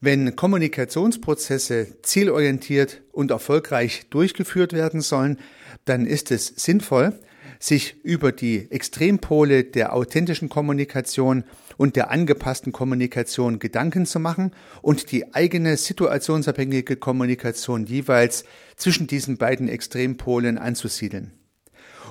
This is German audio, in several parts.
Wenn Kommunikationsprozesse zielorientiert und erfolgreich durchgeführt werden sollen, dann ist es sinnvoll, sich über die Extrempole der authentischen Kommunikation und der angepassten Kommunikation Gedanken zu machen und die eigene situationsabhängige Kommunikation jeweils zwischen diesen beiden Extrempolen anzusiedeln.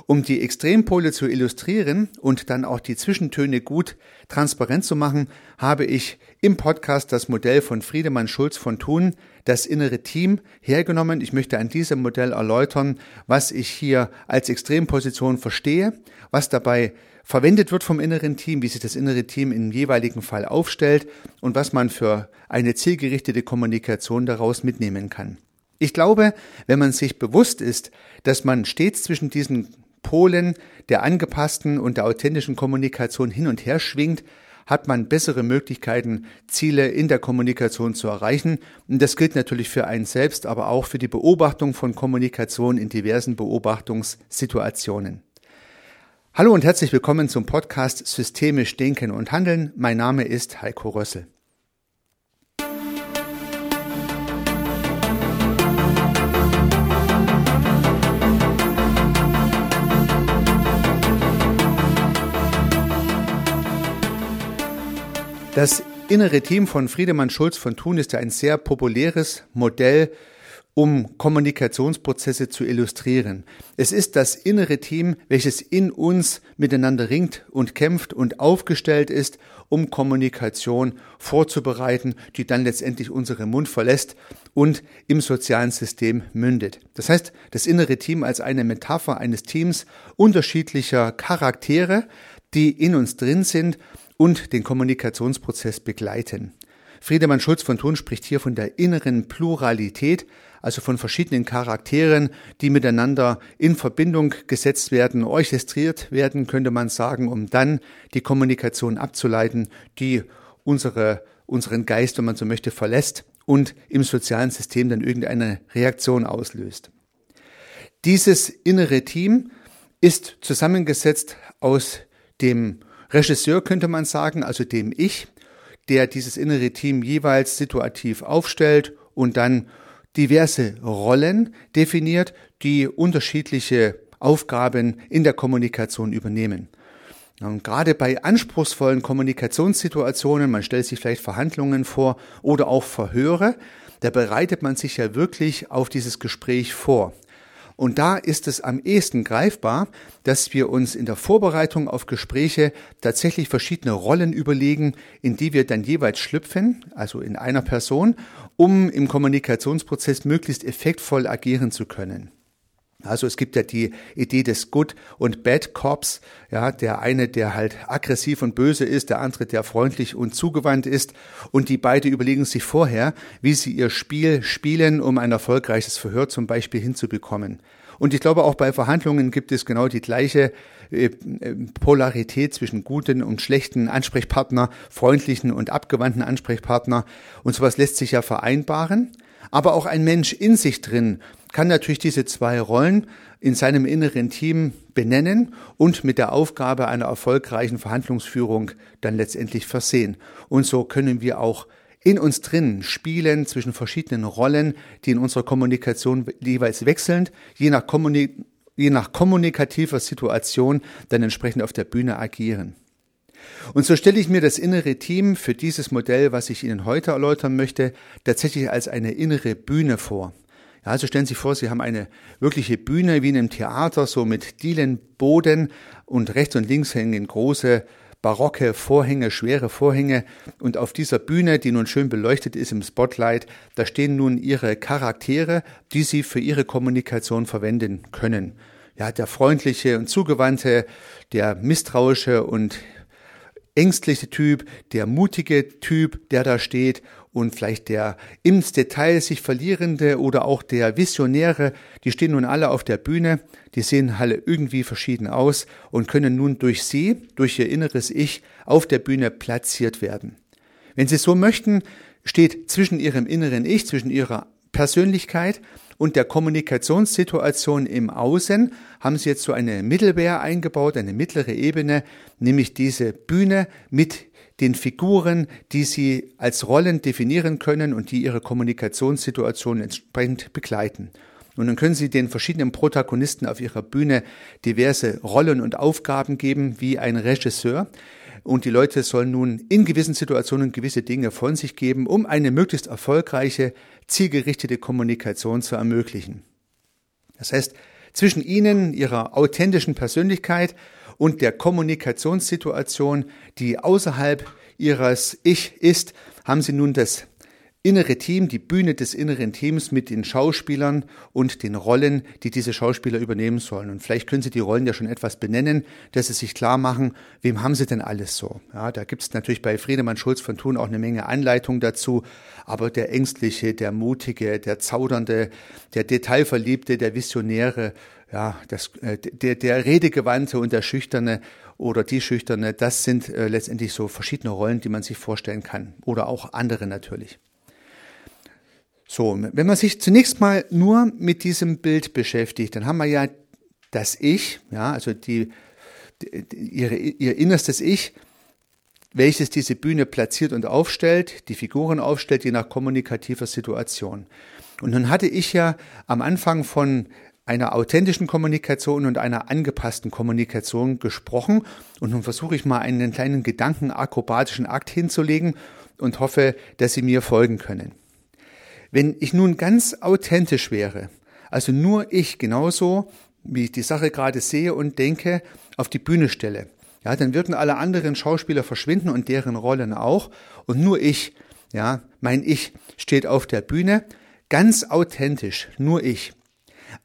Um die Extrempole zu illustrieren und dann auch die Zwischentöne gut transparent zu machen, habe ich im Podcast das Modell von Friedemann Schulz von Thun, das innere Team, hergenommen. Ich möchte an diesem Modell erläutern, was ich hier als Extremposition verstehe, was dabei verwendet wird vom inneren Team, wie sich das innere Team im jeweiligen Fall aufstellt und was man für eine zielgerichtete Kommunikation daraus mitnehmen kann. Ich glaube, wenn man sich bewusst ist, dass man stets zwischen diesen Polen der angepassten und der authentischen Kommunikation hin und her schwingt, hat man bessere Möglichkeiten, Ziele in der Kommunikation zu erreichen. Und das gilt natürlich für einen selbst, aber auch für die Beobachtung von Kommunikation in diversen Beobachtungssituationen. Hallo und herzlich willkommen zum Podcast Systemisch Denken und Handeln. Mein Name ist Heiko Rössel. Das innere Team von Friedemann Schulz von Thun ist ja ein sehr populäres Modell, um Kommunikationsprozesse zu illustrieren. Es ist das innere Team, welches in uns miteinander ringt und kämpft und aufgestellt ist, um Kommunikation vorzubereiten, die dann letztendlich unseren Mund verlässt und im sozialen System mündet. Das heißt, das innere Team als eine Metapher eines Teams unterschiedlicher Charaktere, die in uns drin sind und den Kommunikationsprozess begleiten. Friedemann Schulz von Thun spricht hier von der inneren Pluralität, also von verschiedenen Charakteren, die miteinander in Verbindung gesetzt werden, orchestriert werden, könnte man sagen, um dann die Kommunikation abzuleiten, die unsere, unseren Geist, wenn man so möchte, verlässt und im sozialen System dann irgendeine Reaktion auslöst. Dieses innere Team ist zusammengesetzt aus dem Regisseur könnte man sagen, also dem Ich, der dieses innere Team jeweils situativ aufstellt und dann diverse Rollen definiert, die unterschiedliche Aufgaben in der Kommunikation übernehmen. Und gerade bei anspruchsvollen Kommunikationssituationen, man stellt sich vielleicht Verhandlungen vor oder auch Verhöre, da bereitet man sich ja wirklich auf dieses Gespräch vor. Und da ist es am ehesten greifbar, dass wir uns in der Vorbereitung auf Gespräche tatsächlich verschiedene Rollen überlegen, in die wir dann jeweils schlüpfen, also in einer Person, um im Kommunikationsprozess möglichst effektvoll agieren zu können. Also es gibt ja die Idee des Good und Bad Cops, ja, der eine, der halt aggressiv und böse ist, der andere, der freundlich und zugewandt ist und die beide überlegen sich vorher, wie sie ihr Spiel spielen, um ein erfolgreiches Verhör zum Beispiel hinzubekommen. Und ich glaube, auch bei Verhandlungen gibt es genau die gleiche äh, äh, Polarität zwischen guten und schlechten Ansprechpartner, freundlichen und abgewandten Ansprechpartner. Und sowas lässt sich ja vereinbaren. Aber auch ein Mensch in sich drin kann natürlich diese zwei Rollen in seinem inneren Team benennen und mit der Aufgabe einer erfolgreichen Verhandlungsführung dann letztendlich versehen. Und so können wir auch in uns drin spielen zwischen verschiedenen Rollen, die in unserer Kommunikation jeweils wechselnd, je nach, Kommunik je nach kommunikativer Situation dann entsprechend auf der Bühne agieren. Und so stelle ich mir das innere Team für dieses Modell, was ich Ihnen heute erläutern möchte, tatsächlich als eine innere Bühne vor. Also stellen Sie sich vor, Sie haben eine wirkliche Bühne wie in einem Theater, so mit Dielenboden und rechts und links hängen große barocke Vorhänge, schwere Vorhänge und auf dieser Bühne, die nun schön beleuchtet ist im Spotlight, da stehen nun Ihre Charaktere, die Sie für Ihre Kommunikation verwenden können. Ja, der freundliche und zugewandte, der misstrauische und ängstliche Typ, der mutige Typ, der da steht und vielleicht der ins Detail sich verlierende oder auch der Visionäre, die stehen nun alle auf der Bühne, die sehen alle irgendwie verschieden aus und können nun durch sie, durch ihr inneres Ich auf der Bühne platziert werden. Wenn Sie so möchten, steht zwischen Ihrem inneren Ich, zwischen Ihrer Persönlichkeit und der Kommunikationssituation im Außen haben sie jetzt so eine Mittelwehr eingebaut, eine mittlere Ebene, nämlich diese Bühne mit den Figuren, die sie als Rollen definieren können und die ihre Kommunikationssituation entsprechend begleiten. Und dann können Sie den verschiedenen Protagonisten auf Ihrer Bühne diverse Rollen und Aufgaben geben, wie ein Regisseur. Und die Leute sollen nun in gewissen Situationen gewisse Dinge von sich geben, um eine möglichst erfolgreiche, zielgerichtete Kommunikation zu ermöglichen. Das heißt, zwischen Ihnen, Ihrer authentischen Persönlichkeit und der Kommunikationssituation, die außerhalb Ihres Ich ist, haben Sie nun das innere Team, die Bühne des inneren Teams mit den Schauspielern und den Rollen, die diese Schauspieler übernehmen sollen. Und vielleicht können Sie die Rollen ja schon etwas benennen, dass Sie sich klar machen, wem haben Sie denn alles so? Ja, da gibt es natürlich bei Friedemann Schulz von Thun auch eine Menge Anleitung dazu, aber der Ängstliche, der Mutige, der Zaudernde, der Detailverliebte, der Visionäre, ja, das, äh, der, der Redegewandte und der Schüchterne oder die Schüchterne, das sind äh, letztendlich so verschiedene Rollen, die man sich vorstellen kann. Oder auch andere natürlich. So, wenn man sich zunächst mal nur mit diesem Bild beschäftigt, dann haben wir ja das Ich, ja, also die, die ihre, ihr innerstes Ich, welches diese Bühne platziert und aufstellt, die Figuren aufstellt, je nach kommunikativer Situation. Und nun hatte ich ja am Anfang von einer authentischen Kommunikation und einer angepassten Kommunikation gesprochen. Und nun versuche ich mal einen kleinen gedankenakrobatischen Akt hinzulegen und hoffe, dass Sie mir folgen können. Wenn ich nun ganz authentisch wäre, also nur ich genauso, wie ich die Sache gerade sehe und denke, auf die Bühne stelle, ja, dann würden alle anderen Schauspieler verschwinden und deren Rollen auch und nur ich, ja, mein Ich steht auf der Bühne, ganz authentisch, nur ich.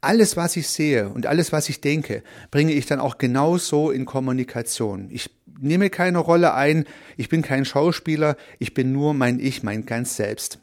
Alles, was ich sehe und alles, was ich denke, bringe ich dann auch genauso in Kommunikation. Ich nehme keine Rolle ein, ich bin kein Schauspieler, ich bin nur mein Ich, mein ganz Selbst.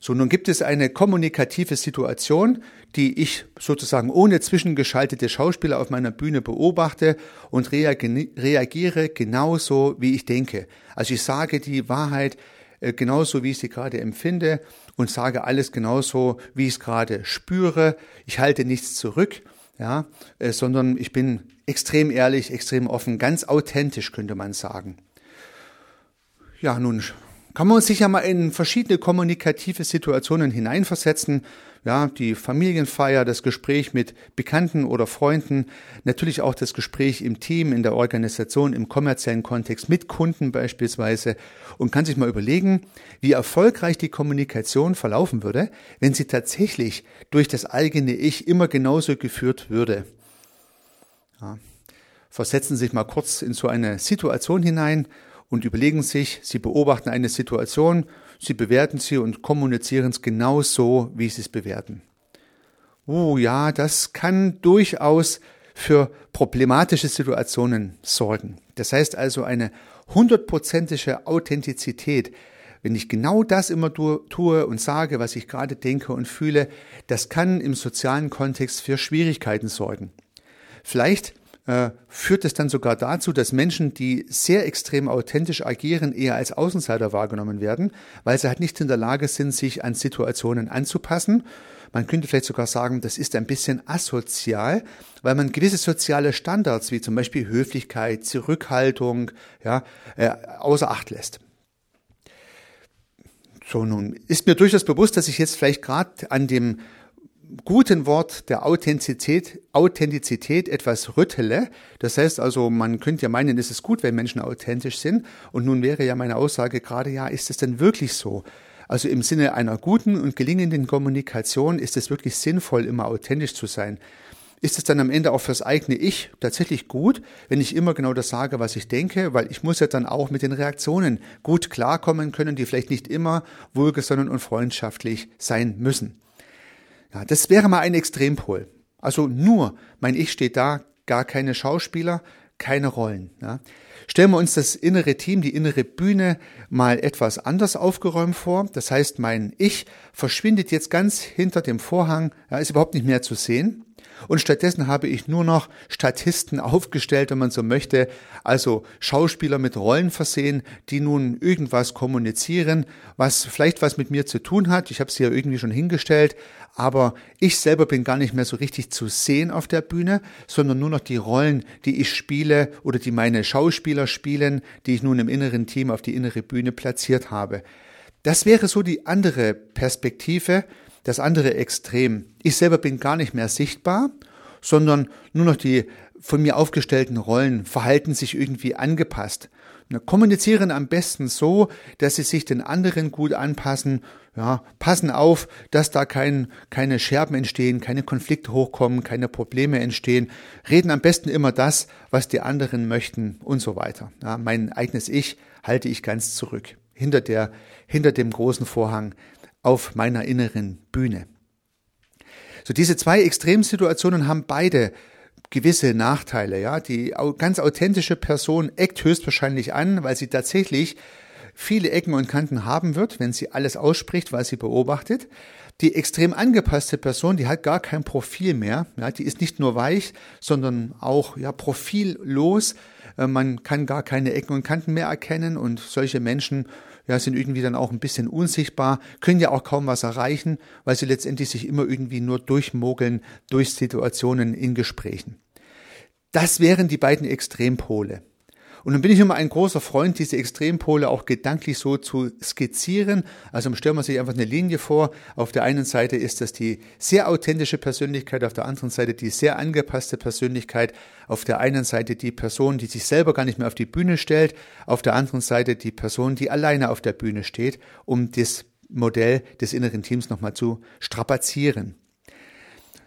So, nun gibt es eine kommunikative Situation, die ich sozusagen ohne zwischengeschaltete Schauspieler auf meiner Bühne beobachte und reagiere genauso, wie ich denke. Also ich sage die Wahrheit genauso, wie ich sie gerade empfinde und sage alles genauso, wie ich es gerade spüre. Ich halte nichts zurück, ja, äh, sondern ich bin extrem ehrlich, extrem offen, ganz authentisch, könnte man sagen. Ja, nun kann man sich ja mal in verschiedene kommunikative Situationen hineinversetzen. Ja, die Familienfeier, das Gespräch mit Bekannten oder Freunden, natürlich auch das Gespräch im Team, in der Organisation, im kommerziellen Kontext mit Kunden beispielsweise und kann sich mal überlegen, wie erfolgreich die Kommunikation verlaufen würde, wenn sie tatsächlich durch das eigene Ich immer genauso geführt würde. Ja. Versetzen Sie sich mal kurz in so eine Situation hinein und überlegen sich, sie beobachten eine Situation, sie bewerten sie und kommunizieren es genau so, wie sie es bewerten. Oh ja, das kann durchaus für problematische Situationen sorgen. Das heißt also eine hundertprozentige Authentizität. Wenn ich genau das immer tue und sage, was ich gerade denke und fühle, das kann im sozialen Kontext für Schwierigkeiten sorgen. Vielleicht äh, führt es dann sogar dazu, dass Menschen, die sehr extrem authentisch agieren, eher als Außenseiter wahrgenommen werden, weil sie halt nicht in der Lage sind, sich an Situationen anzupassen. Man könnte vielleicht sogar sagen, das ist ein bisschen asozial, weil man gewisse soziale Standards wie zum Beispiel Höflichkeit, Zurückhaltung, ja, äh, außer Acht lässt. So, nun ist mir durchaus bewusst, dass ich jetzt vielleicht gerade an dem guten Wort der Authentizität, Authentizität etwas rüttele. Das heißt also, man könnte ja meinen, es ist gut, wenn Menschen authentisch sind. Und nun wäre ja meine Aussage gerade, ja, ist es denn wirklich so? Also im Sinne einer guten und gelingenden Kommunikation ist es wirklich sinnvoll, immer authentisch zu sein. Ist es dann am Ende auch fürs eigene Ich tatsächlich gut, wenn ich immer genau das sage, was ich denke, weil ich muss ja dann auch mit den Reaktionen gut klarkommen können, die vielleicht nicht immer wohlgesonnen und freundschaftlich sein müssen. Ja, das wäre mal ein Extrempol. Also nur mein Ich steht da, gar keine Schauspieler, keine Rollen. Ja. Stellen wir uns das innere Team, die innere Bühne mal etwas anders aufgeräumt vor. Das heißt, mein Ich verschwindet jetzt ganz hinter dem Vorhang, ja, ist überhaupt nicht mehr zu sehen. Und stattdessen habe ich nur noch Statisten aufgestellt, wenn man so möchte, also Schauspieler mit Rollen versehen, die nun irgendwas kommunizieren, was vielleicht was mit mir zu tun hat. Ich habe sie ja irgendwie schon hingestellt, aber ich selber bin gar nicht mehr so richtig zu sehen auf der Bühne, sondern nur noch die Rollen, die ich spiele oder die meine Schauspieler spielen, die ich nun im inneren Team auf die innere Bühne platziert habe. Das wäre so die andere Perspektive, das andere Extrem. Ich selber bin gar nicht mehr sichtbar, sondern nur noch die von mir aufgestellten Rollen verhalten sich irgendwie angepasst. Kommunizieren am besten so, dass sie sich den anderen gut anpassen, ja, passen auf, dass da kein, keine Scherben entstehen, keine Konflikte hochkommen, keine Probleme entstehen, reden am besten immer das, was die anderen möchten und so weiter. Ja, mein eigenes Ich halte ich ganz zurück, hinter der, hinter dem großen Vorhang auf meiner inneren Bühne. So diese zwei Extremsituationen haben beide gewisse Nachteile, ja. Die ganz authentische Person eckt höchstwahrscheinlich an, weil sie tatsächlich viele Ecken und Kanten haben wird, wenn sie alles ausspricht, was sie beobachtet. Die extrem angepasste Person, die hat gar kein Profil mehr. Ja, die ist nicht nur weich, sondern auch ja, profillos. Äh, man kann gar keine Ecken und Kanten mehr erkennen und solche Menschen ja, sind irgendwie dann auch ein bisschen unsichtbar, können ja auch kaum was erreichen, weil sie letztendlich sich immer irgendwie nur durchmogeln durch Situationen in Gesprächen. Das wären die beiden Extrempole. Und dann bin ich immer ein großer Freund, diese Extrempole auch gedanklich so zu skizzieren. Also stellen wir sich einfach eine Linie vor. Auf der einen Seite ist das die sehr authentische Persönlichkeit, auf der anderen Seite die sehr angepasste Persönlichkeit. Auf der einen Seite die Person, die sich selber gar nicht mehr auf die Bühne stellt. Auf der anderen Seite die Person, die alleine auf der Bühne steht, um das Modell des inneren Teams nochmal zu strapazieren.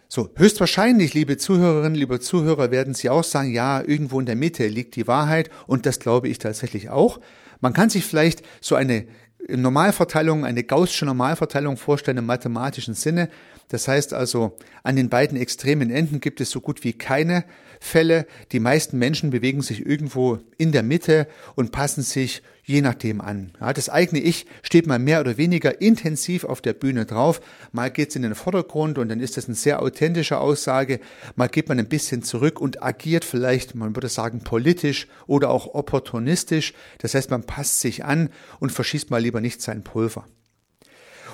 So, höchstwahrscheinlich, liebe Zuhörerinnen, liebe Zuhörer, werden Sie auch sagen, ja, irgendwo in der Mitte liegt die Wahrheit und das glaube ich tatsächlich auch. Man kann sich vielleicht so eine Normalverteilung, eine gaußsche Normalverteilung vorstellen im mathematischen Sinne. Das heißt also, an den beiden extremen Enden gibt es so gut wie keine Fälle. Die meisten Menschen bewegen sich irgendwo in der Mitte und passen sich je nachdem an. Ja, das eigene Ich steht mal mehr oder weniger intensiv auf der Bühne drauf. Mal geht es in den Vordergrund und dann ist das eine sehr authentische Aussage. Mal geht man ein bisschen zurück und agiert vielleicht, man würde sagen, politisch oder auch opportunistisch. Das heißt, man passt sich an und verschießt mal lieber nicht sein Pulver.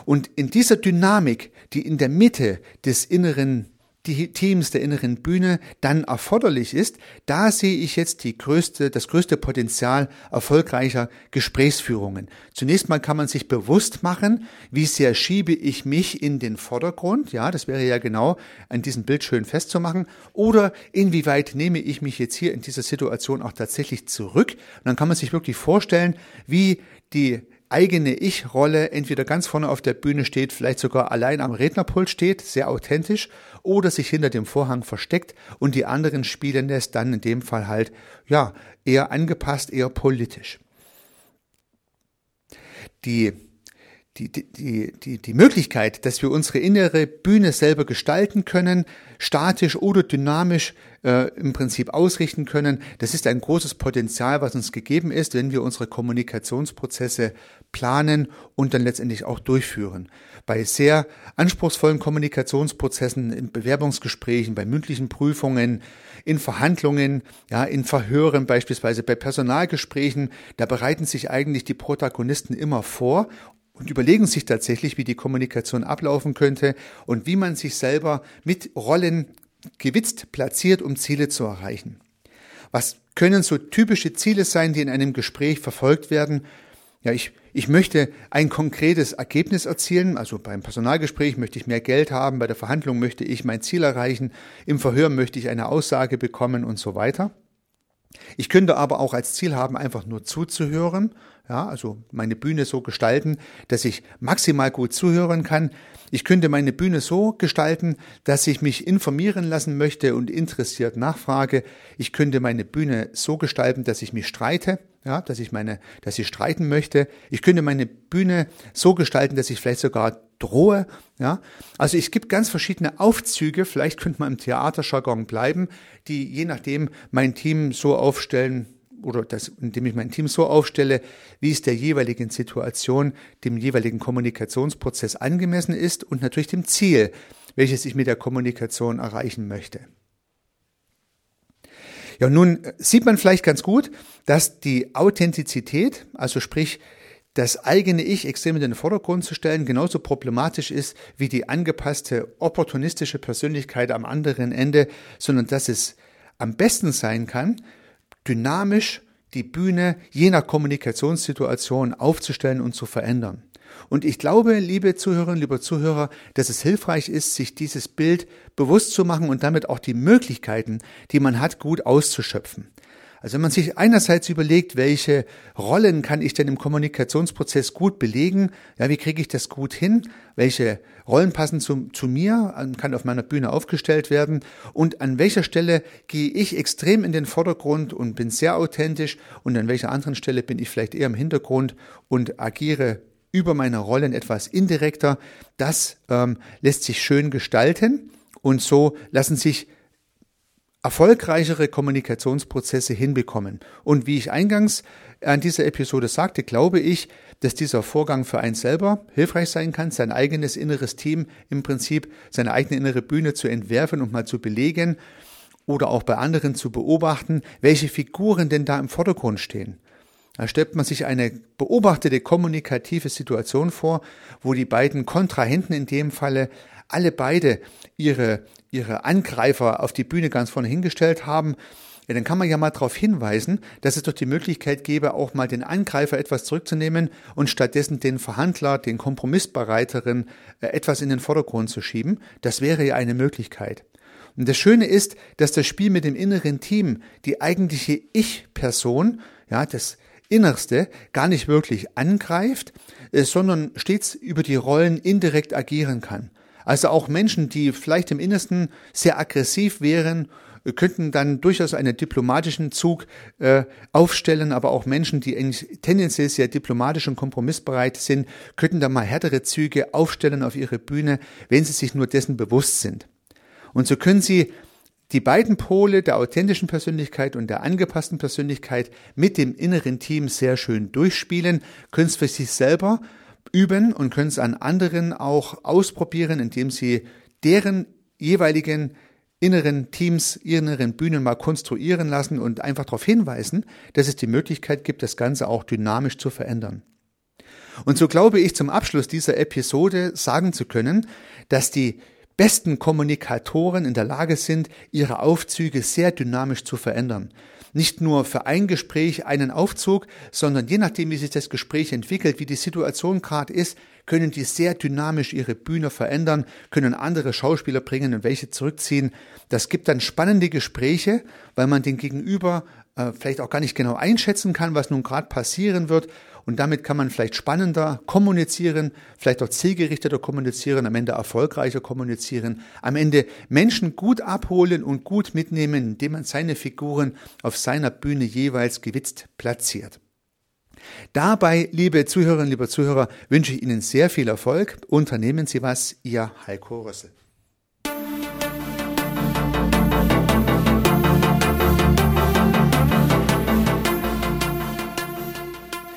Und in dieser Dynamik, die in der Mitte des inneren die Teams der inneren Bühne dann erforderlich ist, da sehe ich jetzt die größte, das größte Potenzial erfolgreicher Gesprächsführungen. Zunächst mal kann man sich bewusst machen, wie sehr schiebe ich mich in den Vordergrund, ja, das wäre ja genau an diesem Bild schön festzumachen, oder inwieweit nehme ich mich jetzt hier in dieser Situation auch tatsächlich zurück. Und dann kann man sich wirklich vorstellen, wie die eigene Ich-Rolle entweder ganz vorne auf der Bühne steht, vielleicht sogar allein am Rednerpult steht, sehr authentisch, oder sich hinter dem Vorhang versteckt und die anderen spielen es dann in dem Fall halt, ja, eher angepasst, eher politisch. Die die, die, die, die Möglichkeit, dass wir unsere innere Bühne selber gestalten können, statisch oder dynamisch äh, im Prinzip ausrichten können, das ist ein großes Potenzial, was uns gegeben ist, wenn wir unsere Kommunikationsprozesse planen und dann letztendlich auch durchführen. Bei sehr anspruchsvollen Kommunikationsprozessen, in Bewerbungsgesprächen, bei mündlichen Prüfungen, in Verhandlungen, ja, in Verhören beispielsweise, bei Personalgesprächen, da bereiten sich eigentlich die Protagonisten immer vor und überlegen sich tatsächlich, wie die Kommunikation ablaufen könnte und wie man sich selber mit Rollen gewitzt platziert, um Ziele zu erreichen. Was können so typische Ziele sein, die in einem Gespräch verfolgt werden? Ja, ich, ich möchte ein konkretes Ergebnis erzielen. Also beim Personalgespräch möchte ich mehr Geld haben, bei der Verhandlung möchte ich mein Ziel erreichen, im Verhör möchte ich eine Aussage bekommen und so weiter. Ich könnte aber auch als Ziel haben, einfach nur zuzuhören, ja, also meine Bühne so gestalten, dass ich maximal gut zuhören kann. Ich könnte meine Bühne so gestalten, dass ich mich informieren lassen möchte und interessiert nachfrage. Ich könnte meine Bühne so gestalten, dass ich mich streite, ja, dass ich meine, dass ich streiten möchte. Ich könnte meine Bühne so gestalten, dass ich vielleicht sogar drohe, ja. Also es gibt ganz verschiedene Aufzüge, vielleicht könnte man im Theaterjargon bleiben, die je nachdem mein Team so aufstellen, oder das, indem ich mein Team so aufstelle, wie es der jeweiligen Situation, dem jeweiligen Kommunikationsprozess angemessen ist und natürlich dem Ziel, welches ich mit der Kommunikation erreichen möchte. Ja, nun sieht man vielleicht ganz gut, dass die Authentizität, also sprich das eigene Ich extrem in den Vordergrund zu stellen, genauso problematisch ist wie die angepasste opportunistische Persönlichkeit am anderen Ende, sondern dass es am besten sein kann, dynamisch die Bühne je nach Kommunikationssituation aufzustellen und zu verändern. Und ich glaube, liebe Zuhörerinnen, lieber Zuhörer, dass es hilfreich ist, sich dieses Bild bewusst zu machen und damit auch die Möglichkeiten, die man hat, gut auszuschöpfen. Also wenn man sich einerseits überlegt, welche Rollen kann ich denn im Kommunikationsprozess gut belegen, ja, wie kriege ich das gut hin, welche Rollen passen zu, zu mir, kann auf meiner Bühne aufgestellt werden? Und an welcher Stelle gehe ich extrem in den Vordergrund und bin sehr authentisch? Und an welcher anderen Stelle bin ich vielleicht eher im Hintergrund und agiere über meine Rollen etwas indirekter. Das ähm, lässt sich schön gestalten. Und so lassen sich erfolgreichere Kommunikationsprozesse hinbekommen. Und wie ich eingangs an dieser Episode sagte, glaube ich, dass dieser Vorgang für einen selber hilfreich sein kann, sein eigenes inneres Team im Prinzip, seine eigene innere Bühne zu entwerfen und mal zu belegen oder auch bei anderen zu beobachten, welche Figuren denn da im Vordergrund stehen. Da stellt man sich eine beobachtete kommunikative Situation vor, wo die beiden Kontrahenten in dem Falle alle beide ihre, ihre Angreifer auf die Bühne ganz vorne hingestellt haben, ja, dann kann man ja mal darauf hinweisen, dass es doch die Möglichkeit gäbe, auch mal den Angreifer etwas zurückzunehmen und stattdessen den Verhandler, den Kompromissbereiteren äh, etwas in den Vordergrund zu schieben. Das wäre ja eine Möglichkeit. Und das Schöne ist, dass das Spiel mit dem inneren Team die eigentliche Ich-Person, ja, das Innerste gar nicht wirklich angreift, äh, sondern stets über die Rollen indirekt agieren kann. Also auch Menschen, die vielleicht im Innersten sehr aggressiv wären, könnten dann durchaus einen diplomatischen Zug äh, aufstellen, aber auch Menschen, die tendenziell sehr diplomatisch und kompromissbereit sind, könnten dann mal härtere Züge aufstellen auf ihre Bühne, wenn sie sich nur dessen bewusst sind. Und so können sie die beiden Pole der authentischen Persönlichkeit und der angepassten Persönlichkeit mit dem inneren Team sehr schön durchspielen, können es für sich selber üben und können es an anderen auch ausprobieren, indem sie deren jeweiligen inneren Teams, inneren Bühnen mal konstruieren lassen und einfach darauf hinweisen, dass es die Möglichkeit gibt, das Ganze auch dynamisch zu verändern. Und so glaube ich zum Abschluss dieser Episode sagen zu können, dass die besten Kommunikatoren in der Lage sind, ihre Aufzüge sehr dynamisch zu verändern nicht nur für ein Gespräch einen Aufzug, sondern je nachdem, wie sich das Gespräch entwickelt, wie die Situation gerade ist, können die sehr dynamisch ihre Bühne verändern, können andere Schauspieler bringen und welche zurückziehen. Das gibt dann spannende Gespräche, weil man den Gegenüber äh, vielleicht auch gar nicht genau einschätzen kann, was nun gerade passieren wird und damit kann man vielleicht spannender kommunizieren, vielleicht auch zielgerichteter kommunizieren, am Ende erfolgreicher kommunizieren, am Ende Menschen gut abholen und gut mitnehmen, indem man seine Figuren auf seiner Bühne jeweils gewitzt platziert. Dabei, liebe Zuhörerinnen, liebe Zuhörer, wünsche ich Ihnen sehr viel Erfolg. Unternehmen Sie was, Ihr Heiko Rössel.